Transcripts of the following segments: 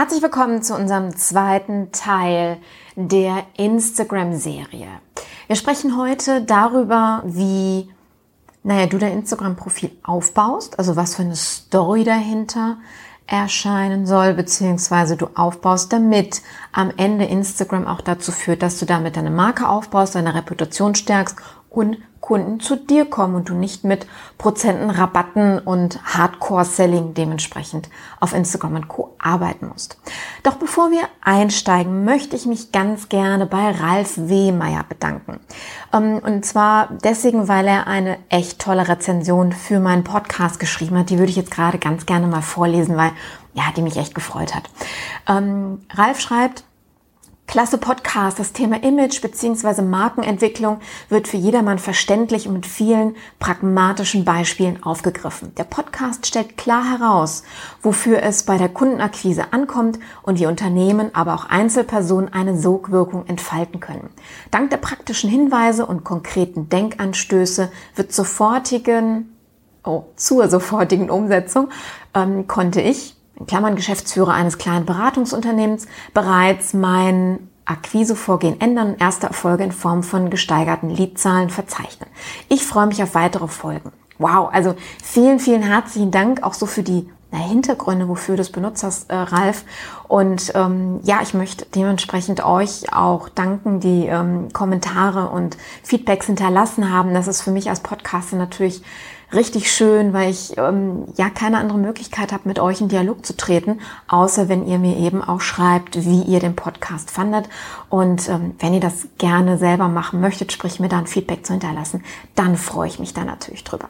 Herzlich willkommen zu unserem zweiten Teil der Instagram-Serie. Wir sprechen heute darüber, wie naja, du dein Instagram-Profil aufbaust, also was für eine Story dahinter erscheinen soll, beziehungsweise du aufbaust, damit am Ende Instagram auch dazu führt, dass du damit deine Marke aufbaust, deine Reputation stärkst und Kunden zu dir kommen und du nicht mit Prozenten, Rabatten und Hardcore-Selling dementsprechend auf Instagram und Co. arbeiten musst. Doch bevor wir einsteigen, möchte ich mich ganz gerne bei Ralf Wehmeier bedanken. Ähm, und zwar deswegen, weil er eine echt tolle Rezension für meinen Podcast geschrieben hat. Die würde ich jetzt gerade ganz gerne mal vorlesen, weil ja, die mich echt gefreut hat. Ähm, Ralf schreibt, Klasse Podcast. Das Thema Image bzw. Markenentwicklung wird für jedermann verständlich und mit vielen pragmatischen Beispielen aufgegriffen. Der Podcast stellt klar heraus, wofür es bei der Kundenakquise ankommt und wie Unternehmen, aber auch Einzelpersonen eine Sogwirkung entfalten können. Dank der praktischen Hinweise und konkreten Denkanstöße wird sofortigen, oh, zur sofortigen Umsetzung ähm, konnte ich Klammern Geschäftsführer eines kleinen Beratungsunternehmens, bereits mein Akquisevorgehen ändern und erste Erfolge in Form von gesteigerten Leadzahlen verzeichnen. Ich freue mich auf weitere Folgen. Wow, also vielen, vielen herzlichen Dank auch so für die na, Hintergründe, wofür du es benutzt hast, äh, Ralf. Und ähm, ja, ich möchte dementsprechend euch auch danken, die ähm, Kommentare und Feedbacks hinterlassen haben. Das ist für mich als Podcaster natürlich richtig schön, weil ich ähm, ja keine andere Möglichkeit habe, mit euch in Dialog zu treten, außer wenn ihr mir eben auch schreibt, wie ihr den Podcast fandet. Und ähm, wenn ihr das gerne selber machen möchtet, sprich mir da ein Feedback zu hinterlassen, dann freue ich mich da natürlich drüber.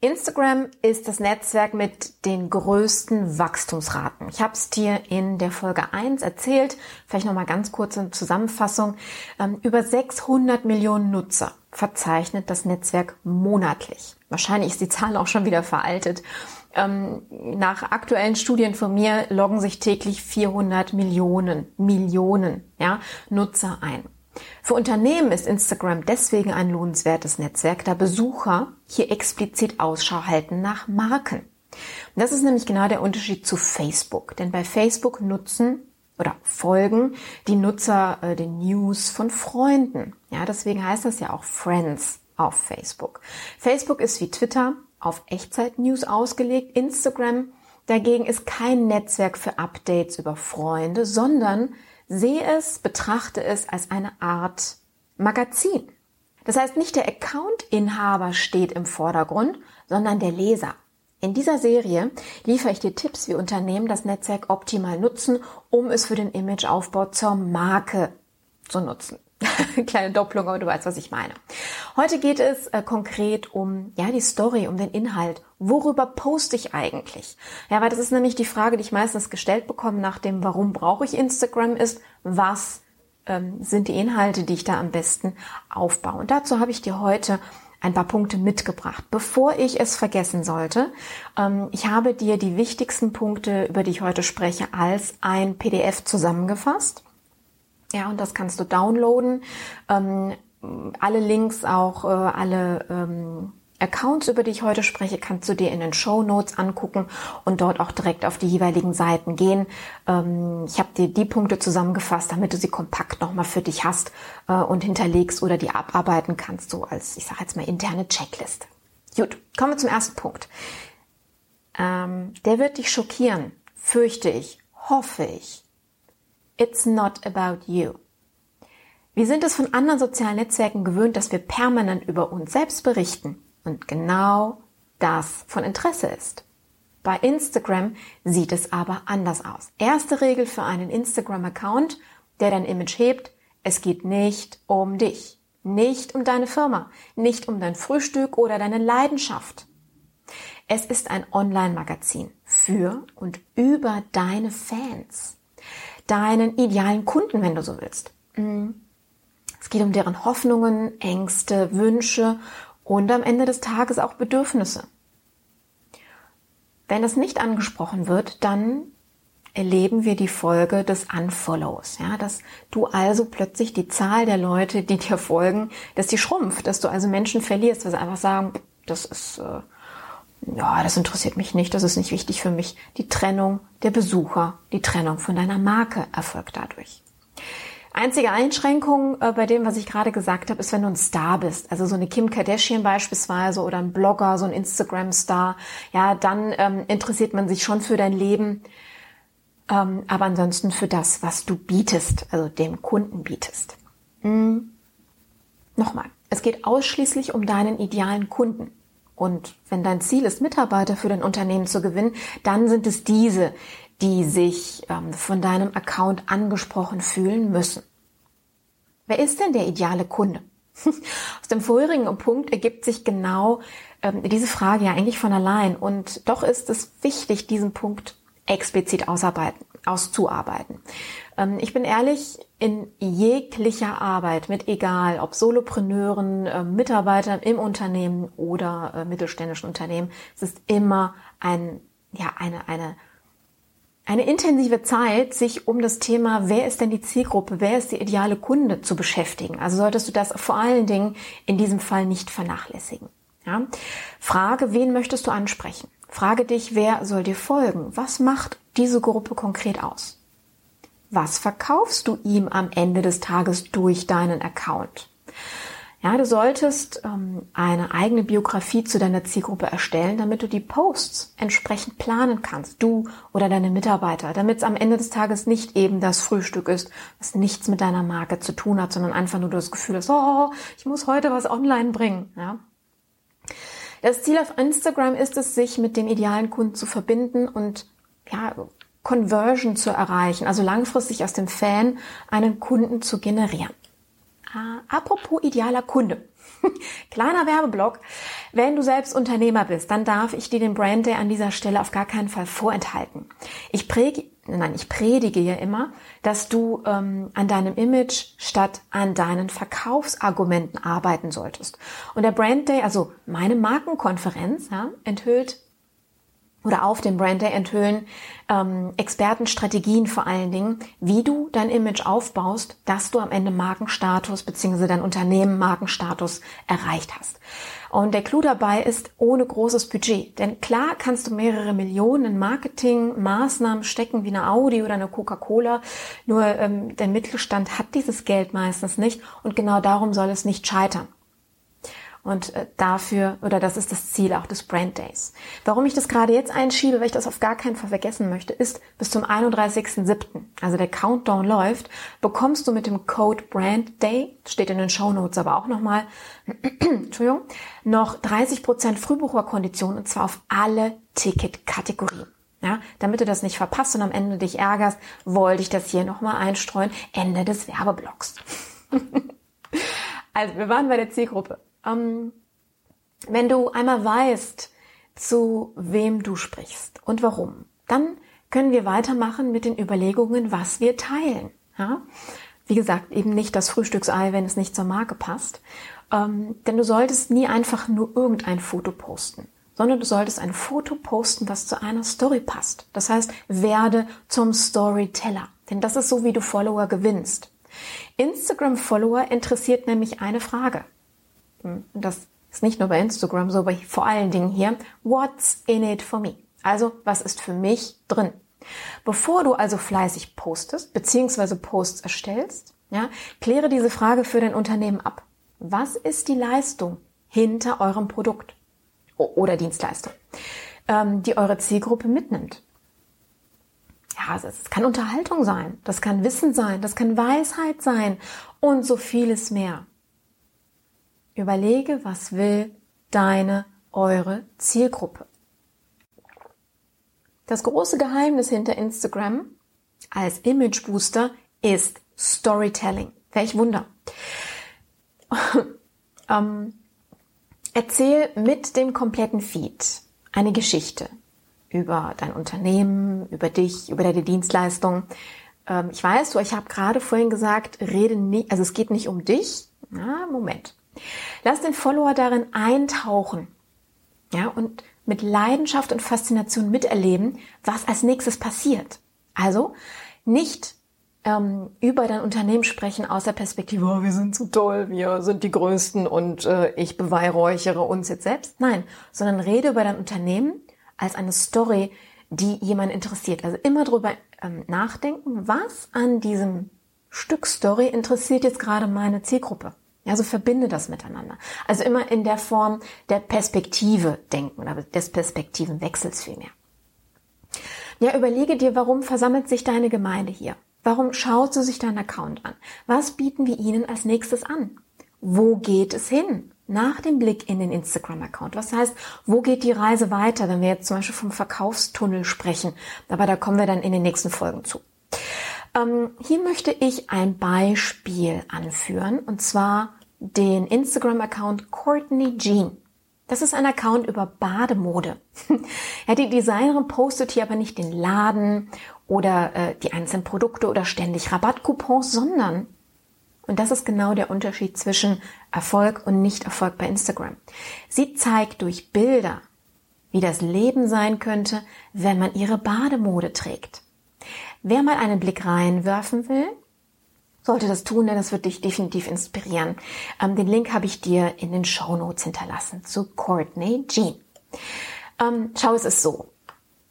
Instagram ist das Netzwerk mit den größten Wachstumsraten. Ich habe es dir in der Folge 1 erzählt, vielleicht nochmal ganz kurz in Zusammenfassung. Ähm, über 600 Millionen Nutzer verzeichnet das Netzwerk monatlich. Wahrscheinlich ist die Zahl auch schon wieder veraltet. Ähm, nach aktuellen Studien von mir loggen sich täglich 400 Millionen, Millionen ja, Nutzer ein. Für Unternehmen ist Instagram deswegen ein lohnenswertes Netzwerk, da Besucher hier explizit Ausschau halten nach Marken. Das ist nämlich genau der Unterschied zu Facebook, denn bei Facebook nutzen oder folgen die Nutzer äh, den News von Freunden. Ja, deswegen heißt das ja auch Friends auf Facebook. Facebook ist wie Twitter auf Echtzeit-News ausgelegt. Instagram dagegen ist kein Netzwerk für Updates über Freunde, sondern Sehe es, betrachte es als eine Art Magazin. Das heißt, nicht der Account-Inhaber steht im Vordergrund, sondern der Leser. In dieser Serie liefere ich dir Tipps, wie Unternehmen das Netzwerk optimal nutzen, um es für den Imageaufbau zur Marke zu nutzen. Kleine Doppelung, aber du weißt, was ich meine. Heute geht es äh, konkret um ja die Story, um den Inhalt. Worüber poste ich eigentlich? Ja, weil das ist nämlich die Frage, die ich meistens gestellt bekomme nach dem, warum brauche ich Instagram, ist, was ähm, sind die Inhalte, die ich da am besten aufbaue. Und dazu habe ich dir heute ein paar Punkte mitgebracht. Bevor ich es vergessen sollte, ähm, ich habe dir die wichtigsten Punkte, über die ich heute spreche, als ein PDF zusammengefasst. Ja, und das kannst du downloaden. Ähm, alle Links, auch äh, alle ähm, Accounts, über die ich heute spreche, kannst du dir in den Show Notes angucken und dort auch direkt auf die jeweiligen Seiten gehen. Ähm, ich habe dir die Punkte zusammengefasst, damit du sie kompakt nochmal für dich hast äh, und hinterlegst oder die abarbeiten kannst, so als, ich sage jetzt mal, interne Checklist. Gut, kommen wir zum ersten Punkt. Ähm, der wird dich schockieren, fürchte ich, hoffe ich. It's not about you. Wir sind es von anderen sozialen Netzwerken gewöhnt, dass wir permanent über uns selbst berichten und genau das von Interesse ist. Bei Instagram sieht es aber anders aus. Erste Regel für einen Instagram-Account, der dein Image hebt, es geht nicht um dich, nicht um deine Firma, nicht um dein Frühstück oder deine Leidenschaft. Es ist ein Online-Magazin für und über deine Fans, deinen idealen Kunden, wenn du so willst. Mm. Es geht um deren Hoffnungen, Ängste, Wünsche und am Ende des Tages auch Bedürfnisse. Wenn das nicht angesprochen wird, dann erleben wir die Folge des Unfollows, ja, dass du also plötzlich die Zahl der Leute, die dir folgen, dass die schrumpft, dass du also Menschen verlierst, weil sie einfach sagen, das ist, äh, ja, das interessiert mich nicht, das ist nicht wichtig für mich. Die Trennung der Besucher, die Trennung von deiner Marke erfolgt dadurch. Einzige Einschränkung äh, bei dem, was ich gerade gesagt habe, ist, wenn du ein Star bist. Also so eine Kim Kardashian beispielsweise oder ein Blogger, so ein Instagram-Star. Ja, dann ähm, interessiert man sich schon für dein Leben ähm, aber ansonsten für das, was du bietest, also dem Kunden bietest. Hm. Nochmal, es geht ausschließlich um deinen idealen Kunden. Und wenn dein Ziel ist, Mitarbeiter für dein Unternehmen zu gewinnen, dann sind es diese, die sich ähm, von deinem Account angesprochen fühlen müssen. Wer ist denn der ideale Kunde? Aus dem vorherigen Punkt ergibt sich genau ähm, diese Frage ja eigentlich von allein. Und doch ist es wichtig, diesen Punkt explizit ausarbeiten, auszuarbeiten. Ähm, ich bin ehrlich, in jeglicher Arbeit, mit egal, ob Solopreneuren, äh, Mitarbeitern im Unternehmen oder äh, mittelständischen Unternehmen, es ist immer ein, ja, eine, eine, eine intensive Zeit, sich um das Thema, wer ist denn die Zielgruppe, wer ist der ideale Kunde zu beschäftigen. Also solltest du das vor allen Dingen in diesem Fall nicht vernachlässigen. Ja? Frage, wen möchtest du ansprechen? Frage dich, wer soll dir folgen? Was macht diese Gruppe konkret aus? Was verkaufst du ihm am Ende des Tages durch deinen Account? Ja, du solltest ähm, eine eigene Biografie zu deiner Zielgruppe erstellen, damit du die Posts entsprechend planen kannst, du oder deine Mitarbeiter, damit es am Ende des Tages nicht eben das Frühstück ist, was nichts mit deiner Marke zu tun hat, sondern einfach nur das Gefühl hast, oh, ich muss heute was online bringen. Ja? Das Ziel auf Instagram ist es, sich mit dem idealen Kunden zu verbinden und ja, Conversion zu erreichen, also langfristig aus dem Fan einen Kunden zu generieren. Äh, apropos idealer Kunde. Kleiner Werbeblock. Wenn du selbst Unternehmer bist, dann darf ich dir den Brand Day an dieser Stelle auf gar keinen Fall vorenthalten. Ich präge, nein, ich predige ja immer, dass du ähm, an deinem Image statt an deinen Verkaufsargumenten arbeiten solltest. Und der Brand Day, also meine Markenkonferenz, ja, enthüllt oder auf dem Brand Day enthüllen ähm, Expertenstrategien vor allen Dingen, wie du dein Image aufbaust, dass du am Ende Markenstatus bzw. dein Unternehmen Markenstatus erreicht hast. Und der Clou dabei ist ohne großes Budget. Denn klar kannst du mehrere Millionen in Marketingmaßnahmen stecken, wie eine Audi oder eine Coca-Cola. Nur ähm, der Mittelstand hat dieses Geld meistens nicht. Und genau darum soll es nicht scheitern. Und äh, dafür, oder das ist das Ziel auch des Brand Days. Warum ich das gerade jetzt einschiebe, weil ich das auf gar keinen Fall vergessen möchte, ist, bis zum 31.07., also der Countdown läuft, bekommst du mit dem Code Brand Day, steht in den Show Notes aber auch nochmal, Entschuldigung, noch 30% Frühbucherkondition und zwar auf alle Ticketkategorien. Ja, damit du das nicht verpasst und am Ende dich ärgerst, wollte ich das hier nochmal einstreuen. Ende des Werbeblocks. also, wir waren bei der Zielgruppe. Ähm, wenn du einmal weißt, zu wem du sprichst und warum, dann können wir weitermachen mit den Überlegungen, was wir teilen. Ja? Wie gesagt, eben nicht das Frühstücksei, wenn es nicht zur Marke passt. Ähm, denn du solltest nie einfach nur irgendein Foto posten, sondern du solltest ein Foto posten, was zu einer Story passt. Das heißt, werde zum Storyteller. Denn das ist so, wie du Follower gewinnst. Instagram-Follower interessiert nämlich eine Frage. Das ist nicht nur bei Instagram so, aber vor allen Dingen hier, what's in it for me? Also, was ist für mich drin? Bevor du also fleißig postest, beziehungsweise Posts erstellst, ja, kläre diese Frage für dein Unternehmen ab. Was ist die Leistung hinter eurem Produkt oder Dienstleistung, ähm, die eure Zielgruppe mitnimmt? Ja, es kann Unterhaltung sein, das kann Wissen sein, das kann Weisheit sein und so vieles mehr. Überlege, was will deine, eure Zielgruppe. Das große Geheimnis hinter Instagram als Image Booster ist Storytelling. Welch Wunder. ähm, erzähl mit dem kompletten Feed eine Geschichte über dein Unternehmen, über dich, über deine Dienstleistung. Ähm, ich weiß, so, ich habe gerade vorhin gesagt, rede nicht, also es geht nicht um dich. Na, Moment. Lass den Follower darin eintauchen. Ja, und mit Leidenschaft und Faszination miterleben, was als nächstes passiert. Also nicht ähm, über dein Unternehmen sprechen aus der Perspektive, oh, wir sind so toll, wir sind die Größten und äh, ich beweihräuchere uns jetzt selbst. Nein, sondern rede über dein Unternehmen als eine Story, die jemand interessiert. Also immer drüber ähm, nachdenken, was an diesem Stück Story interessiert jetzt gerade meine Zielgruppe. Also verbinde das miteinander. Also immer in der Form der Perspektive denken oder des Perspektivenwechsels vielmehr. Ja, überlege dir, warum versammelt sich deine Gemeinde hier? Warum schaut sie sich deinen Account an? Was bieten wir ihnen als nächstes an? Wo geht es hin? Nach dem Blick in den Instagram-Account. Was heißt, wo geht die Reise weiter, wenn wir jetzt zum Beispiel vom Verkaufstunnel sprechen? Aber da kommen wir dann in den nächsten Folgen zu. Ähm, hier möchte ich ein Beispiel anführen, und zwar den Instagram-Account Courtney Jean. Das ist ein Account über Bademode. ja, die Designerin postet hier aber nicht den Laden oder äh, die einzelnen Produkte oder ständig Rabattcoupons, sondern, und das ist genau der Unterschied zwischen Erfolg und Nicht-Erfolg bei Instagram. Sie zeigt durch Bilder, wie das Leben sein könnte, wenn man ihre Bademode trägt. Wer mal einen Blick reinwerfen will, sollte das tun, denn das wird dich definitiv inspirieren. Ähm, den Link habe ich dir in den Show Notes hinterlassen zu Courtney Jean. Ähm, schau, es ist so.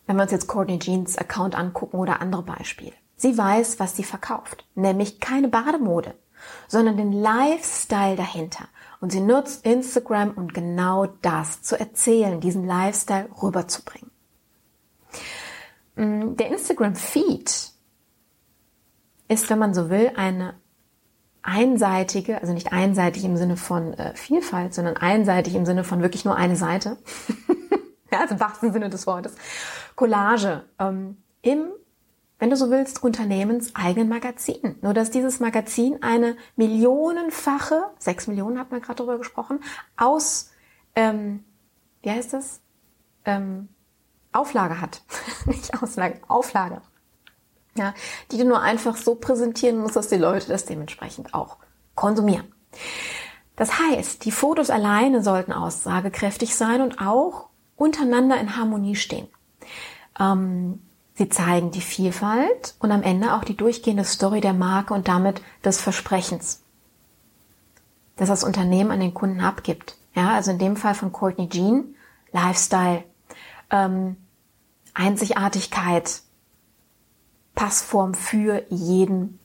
Wenn wir uns jetzt Courtney Jeans Account angucken oder andere Beispiele. Sie weiß, was sie verkauft. Nämlich keine Bademode, sondern den Lifestyle dahinter. Und sie nutzt Instagram, um genau das zu erzählen, diesen Lifestyle rüberzubringen. Mm, der Instagram-Feed ist, wenn man so will, eine einseitige, also nicht einseitig im Sinne von äh, Vielfalt, sondern einseitig im Sinne von wirklich nur eine Seite. ja, also im wahrsten Sinne des Wortes. Collage ähm, im, wenn du so willst, unternehmenseigenen Magazin. Nur dass dieses Magazin eine millionenfache, sechs Millionen hat man gerade darüber gesprochen, aus, ähm, wie heißt das? Ähm, Auflage hat. nicht Auslage, Auflage ja, die du nur einfach so präsentieren musst, dass die Leute das dementsprechend auch konsumieren. Das heißt, die Fotos alleine sollten aussagekräftig sein und auch untereinander in Harmonie stehen. Ähm, sie zeigen die Vielfalt und am Ende auch die durchgehende Story der Marke und damit des Versprechens, das das Unternehmen an den Kunden abgibt. Ja, also in dem Fall von Courtney Jean, Lifestyle, ähm, Einzigartigkeit, Passform für jeden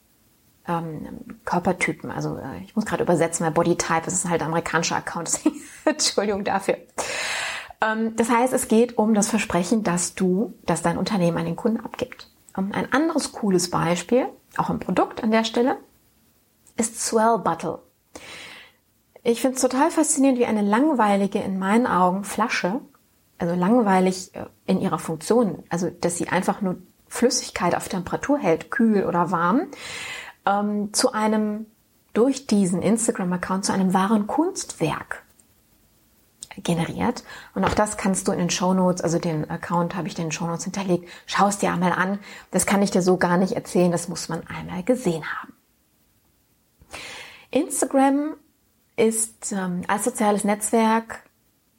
ähm, Körpertypen. Also äh, ich muss gerade übersetzen, weil Bodytype ist halt ein amerikanischer Account. Entschuldigung dafür. Ähm, das heißt, es geht um das Versprechen, dass du, dass dein Unternehmen an den Kunden abgibt. Ähm, ein anderes cooles Beispiel, auch ein Produkt an der Stelle, ist Swell Bottle. Ich finde es total faszinierend, wie eine langweilige, in meinen Augen, Flasche, also langweilig äh, in ihrer Funktion, also dass sie einfach nur Flüssigkeit auf Temperatur hält, kühl oder warm, ähm, zu einem, durch diesen Instagram-Account, zu einem wahren Kunstwerk generiert. Und auch das kannst du in den Show Notes, also den Account habe ich den Show Notes hinterlegt. Schau es dir einmal an. Das kann ich dir so gar nicht erzählen. Das muss man einmal gesehen haben. Instagram ist ähm, als soziales Netzwerk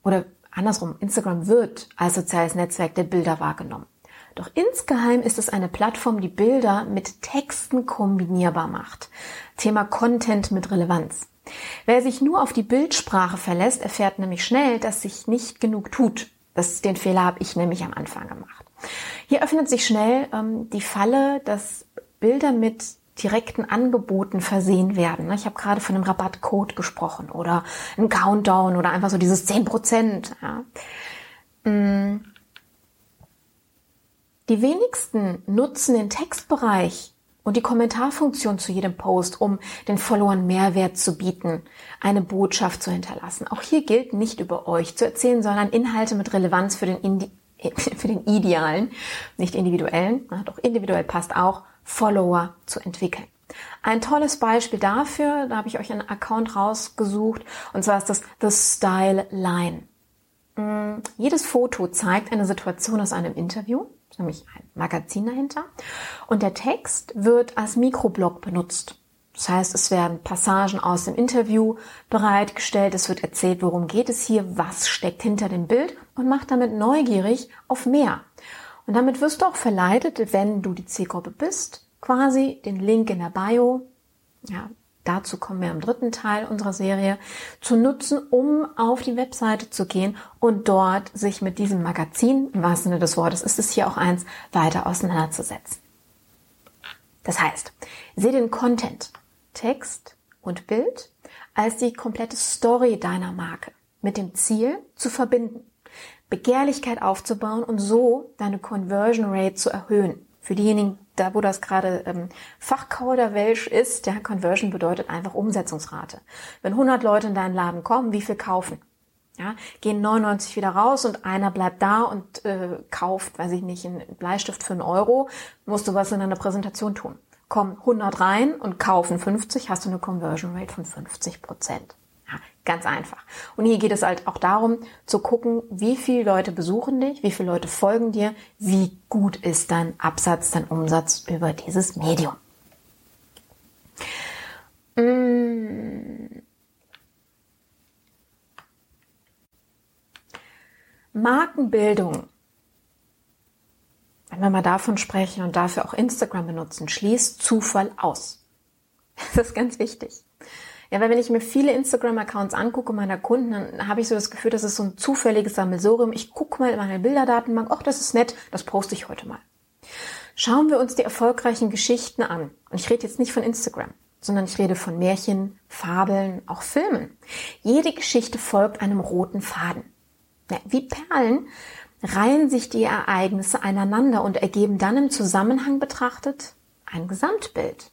oder andersrum, Instagram wird als soziales Netzwerk der Bilder wahrgenommen. Doch insgeheim ist es eine Plattform, die Bilder mit Texten kombinierbar macht. Thema Content mit Relevanz. Wer sich nur auf die Bildsprache verlässt, erfährt nämlich schnell, dass sich nicht genug tut. Das, den Fehler habe ich nämlich am Anfang gemacht. Hier öffnet sich schnell ähm, die Falle, dass Bilder mit direkten Angeboten versehen werden. Ich habe gerade von einem Rabattcode gesprochen oder einem Countdown oder einfach so dieses 10 Prozent. Ja. Mm. Die wenigsten nutzen den Textbereich und die Kommentarfunktion zu jedem Post, um den Followern Mehrwert zu bieten, eine Botschaft zu hinterlassen. Auch hier gilt nicht über euch zu erzählen, sondern Inhalte mit Relevanz für den, Indi für den idealen, nicht individuellen, doch individuell passt auch, Follower zu entwickeln. Ein tolles Beispiel dafür, da habe ich euch einen Account rausgesucht, und zwar ist das The Style Line. Mm, jedes Foto zeigt eine Situation aus einem Interview, nämlich ein Magazin dahinter. Und der Text wird als Mikroblog benutzt. Das heißt, es werden Passagen aus dem Interview bereitgestellt, es wird erzählt, worum geht es hier, was steckt hinter dem Bild und macht damit neugierig auf mehr. Und damit wirst du auch verleitet, wenn du die Zielgruppe bist, quasi den Link in der Bio, ja, dazu kommen wir im dritten Teil unserer Serie, zu nutzen, um auf die Webseite zu gehen und dort sich mit diesem Magazin, im wahrsten Sinne des Wortes ist es hier auch eins, weiter auseinanderzusetzen. Das heißt, sehe den Content, Text und Bild als die komplette Story deiner Marke mit dem Ziel zu verbinden, Begehrlichkeit aufzubauen und so deine Conversion Rate zu erhöhen. Für diejenigen, da wo das gerade ähm, Fachkauderwelsch ist, der Conversion bedeutet einfach Umsetzungsrate. Wenn 100 Leute in deinen Laden kommen, wie viel kaufen? Ja, gehen 99 wieder raus und einer bleibt da und äh, kauft, weiß ich nicht, einen Bleistift für einen Euro, musst du was in deiner Präsentation tun kommen 100 rein und kaufen 50, hast du eine Conversion Rate von 50 Prozent. Ja, ganz einfach. Und hier geht es halt auch darum, zu gucken, wie viele Leute besuchen dich, wie viele Leute folgen dir, wie gut ist dein Absatz, dein Umsatz über dieses Medium. Mmh. Markenbildung wenn wir mal davon sprechen und dafür auch Instagram benutzen, schließt Zufall aus. Das ist ganz wichtig. Ja, weil wenn ich mir viele Instagram-Accounts angucke meiner Kunden, dann habe ich so das Gefühl, das ist so ein zufälliges Sammelsurium. Ich gucke mal in meine Bilderdatenbank, ach, das ist nett, das poste ich heute mal. Schauen wir uns die erfolgreichen Geschichten an. Und ich rede jetzt nicht von Instagram, sondern ich rede von Märchen, Fabeln, auch Filmen. Jede Geschichte folgt einem roten Faden. Ja, wie Perlen reihen sich die Ereignisse aneinander und ergeben dann im Zusammenhang betrachtet ein Gesamtbild.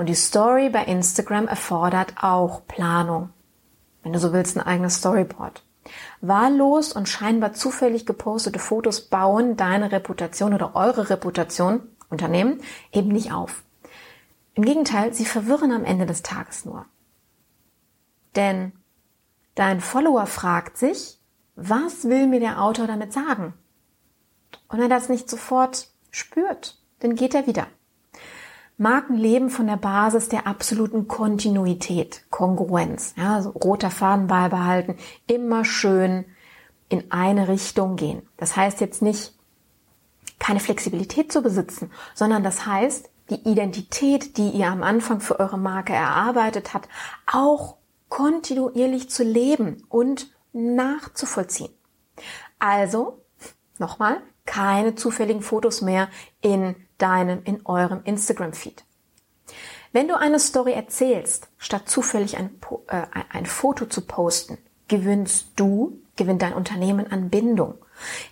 Und die Story bei Instagram erfordert auch Planung. Wenn du so willst, ein eigenes Storyboard. Wahllos und scheinbar zufällig gepostete Fotos bauen deine Reputation oder eure Reputation, Unternehmen, eben nicht auf. Im Gegenteil, sie verwirren am Ende des Tages nur. Denn dein Follower fragt sich, was will mir der Autor damit sagen? Und wenn er das nicht sofort spürt, dann geht er wieder. Marken leben von der Basis der absoluten Kontinuität, Kongruenz, ja, also roter Faden beibehalten, immer schön in eine Richtung gehen. Das heißt jetzt nicht, keine Flexibilität zu besitzen, sondern das heißt, die Identität, die ihr am Anfang für eure Marke erarbeitet habt, auch kontinuierlich zu leben und nachzuvollziehen. Also, nochmal, keine zufälligen Fotos mehr in deinem, in eurem Instagram-Feed. Wenn du eine Story erzählst, statt zufällig ein, äh, ein Foto zu posten, gewinnst du, gewinnt dein Unternehmen an Bindung.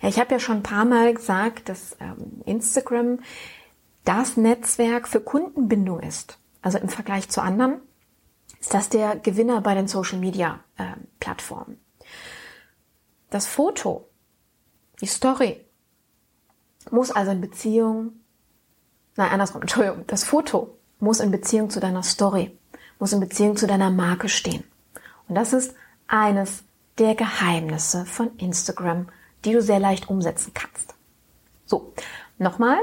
Ja, ich habe ja schon ein paar Mal gesagt, dass ähm, Instagram das Netzwerk für Kundenbindung ist. Also im Vergleich zu anderen ist das der Gewinner bei den Social Media äh, Plattformen. Das Foto, die Story, muss also in Beziehung, nein, andersrum, Entschuldigung, das Foto muss in Beziehung zu deiner Story, muss in Beziehung zu deiner Marke stehen. Und das ist eines der Geheimnisse von Instagram, die du sehr leicht umsetzen kannst. So, nochmal,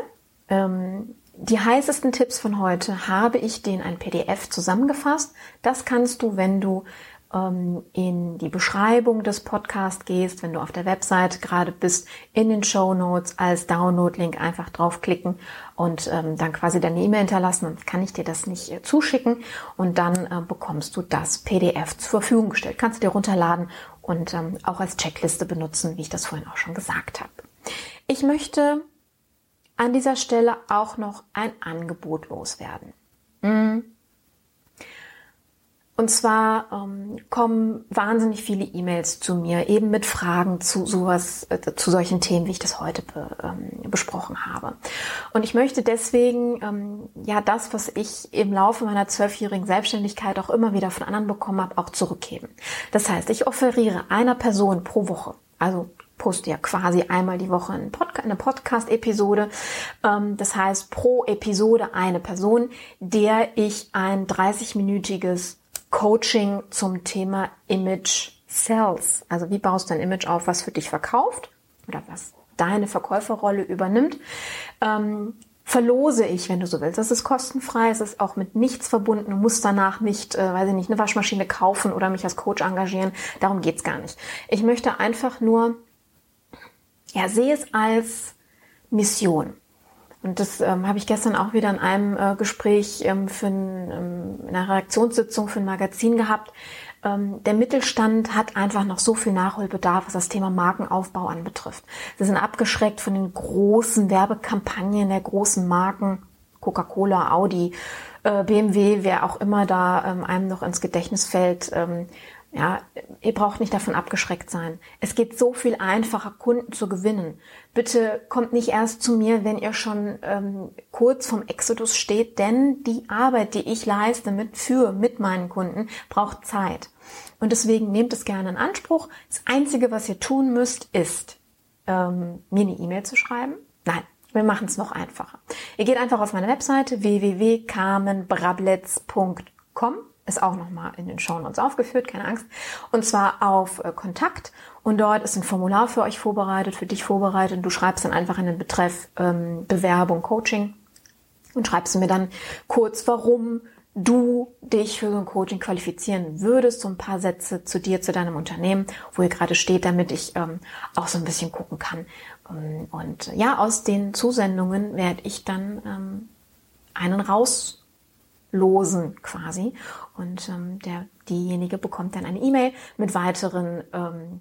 ähm, die heißesten Tipps von heute habe ich dir in ein PDF zusammengefasst. Das kannst du, wenn du in die Beschreibung des Podcasts gehst, wenn du auf der Website gerade bist, in den Show Notes als Download-Link einfach draufklicken und ähm, dann quasi deine E-Mail hinterlassen. Dann kann ich dir das nicht äh, zuschicken und dann äh, bekommst du das PDF zur Verfügung gestellt. Kannst du dir runterladen und ähm, auch als Checkliste benutzen, wie ich das vorhin auch schon gesagt habe. Ich möchte an dieser Stelle auch noch ein Angebot loswerden. Hm und zwar ähm, kommen wahnsinnig viele E-Mails zu mir, eben mit Fragen zu sowas, äh, zu solchen Themen, wie ich das heute be, ähm, besprochen habe. Und ich möchte deswegen ähm, ja das, was ich im Laufe meiner zwölfjährigen Selbstständigkeit auch immer wieder von anderen bekommen habe, auch zurückgeben. Das heißt, ich offeriere einer Person pro Woche, also poste ja quasi einmal die Woche eine Podcast-Episode. Ähm, das heißt, pro Episode eine Person, der ich ein 30-minütiges Coaching zum Thema Image sells. Also wie baust du ein Image auf, was für dich verkauft oder was deine Verkäuferrolle übernimmt. Ähm, verlose ich, wenn du so willst. Das ist kostenfrei, es ist auch mit nichts verbunden. Du musst danach nicht, äh, weiß ich nicht, eine Waschmaschine kaufen oder mich als Coach engagieren. Darum geht's gar nicht. Ich möchte einfach nur, ja, sehe es als Mission. Und das ähm, habe ich gestern auch wieder in einem äh, Gespräch ähm, für ein, ähm, in einer Redaktionssitzung für ein Magazin gehabt. Ähm, der Mittelstand hat einfach noch so viel Nachholbedarf, was das Thema Markenaufbau anbetrifft. Sie sind abgeschreckt von den großen Werbekampagnen der großen Marken, Coca-Cola, Audi, äh, BMW, wer auch immer da ähm, einem noch ins Gedächtnis fällt. Ähm, ja, ihr braucht nicht davon abgeschreckt sein. Es geht so viel einfacher, Kunden zu gewinnen. Bitte kommt nicht erst zu mir, wenn ihr schon ähm, kurz vom Exodus steht, denn die Arbeit, die ich leiste mit für mit meinen Kunden, braucht Zeit. Und deswegen nehmt es gerne in Anspruch. Das Einzige, was ihr tun müsst, ist, ähm, mir eine E-Mail zu schreiben. Nein, wir machen es noch einfacher. Ihr geht einfach auf meine Webseite www.carmenbrablets.com ist auch nochmal in den Show Notes aufgeführt, keine Angst. Und zwar auf äh, Kontakt. Und dort ist ein Formular für euch vorbereitet, für dich vorbereitet. Du schreibst dann einfach in den Betreff ähm, Bewerbung, Coaching und schreibst mir dann kurz, warum du dich für so ein Coaching qualifizieren würdest, so ein paar Sätze zu dir, zu deinem Unternehmen, wo ihr gerade steht, damit ich ähm, auch so ein bisschen gucken kann. Ähm, und ja, aus den Zusendungen werde ich dann ähm, einen rauslosen quasi. Und ähm, der, diejenige bekommt dann eine E-Mail mit weiteren ähm,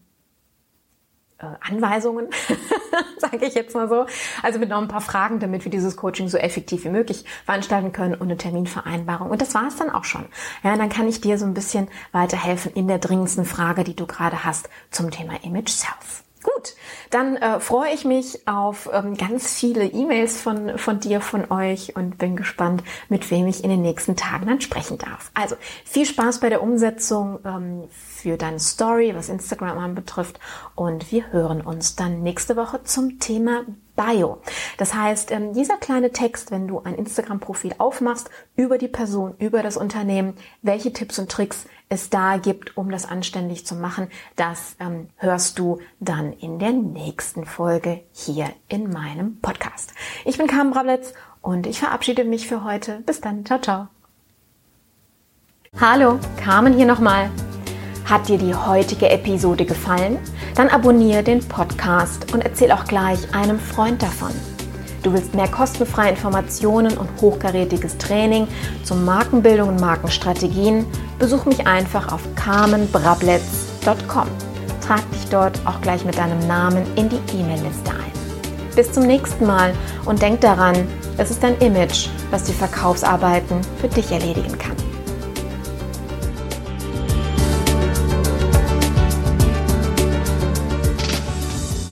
äh, Anweisungen, sage ich jetzt mal so. Also mit noch ein paar Fragen, damit wir dieses Coaching so effektiv wie möglich veranstalten können und eine Terminvereinbarung. Und das war es dann auch schon. Ja, dann kann ich dir so ein bisschen weiterhelfen in der dringendsten Frage, die du gerade hast zum Thema Image Self. Gut, dann äh, freue ich mich auf ähm, ganz viele E-Mails von, von dir, von euch und bin gespannt, mit wem ich in den nächsten Tagen dann sprechen darf. Also viel Spaß bei der Umsetzung ähm, für deine Story, was Instagram anbetrifft und wir hören uns dann nächste Woche zum Thema Bio. Das heißt, ähm, dieser kleine Text, wenn du ein Instagram-Profil aufmachst, über die Person, über das Unternehmen, welche Tipps und Tricks es da gibt, um das anständig zu machen, das ähm, hörst du dann in der nächsten Folge hier in meinem Podcast. Ich bin Carmen Brabletz und ich verabschiede mich für heute. Bis dann. Ciao, ciao. Hallo, Carmen hier nochmal. Hat dir die heutige Episode gefallen? Dann abonniere den Podcast und erzähl auch gleich einem Freund davon. Du willst mehr kostenfreie Informationen und hochkarätiges Training zur Markenbildung und Markenstrategien? Besuch mich einfach auf carmenbrabletz.com. Trag dich dort auch gleich mit deinem Namen in die E-Mail-Liste ein. Bis zum nächsten Mal und denk daran, es ist dein Image, was die Verkaufsarbeiten für dich erledigen kann.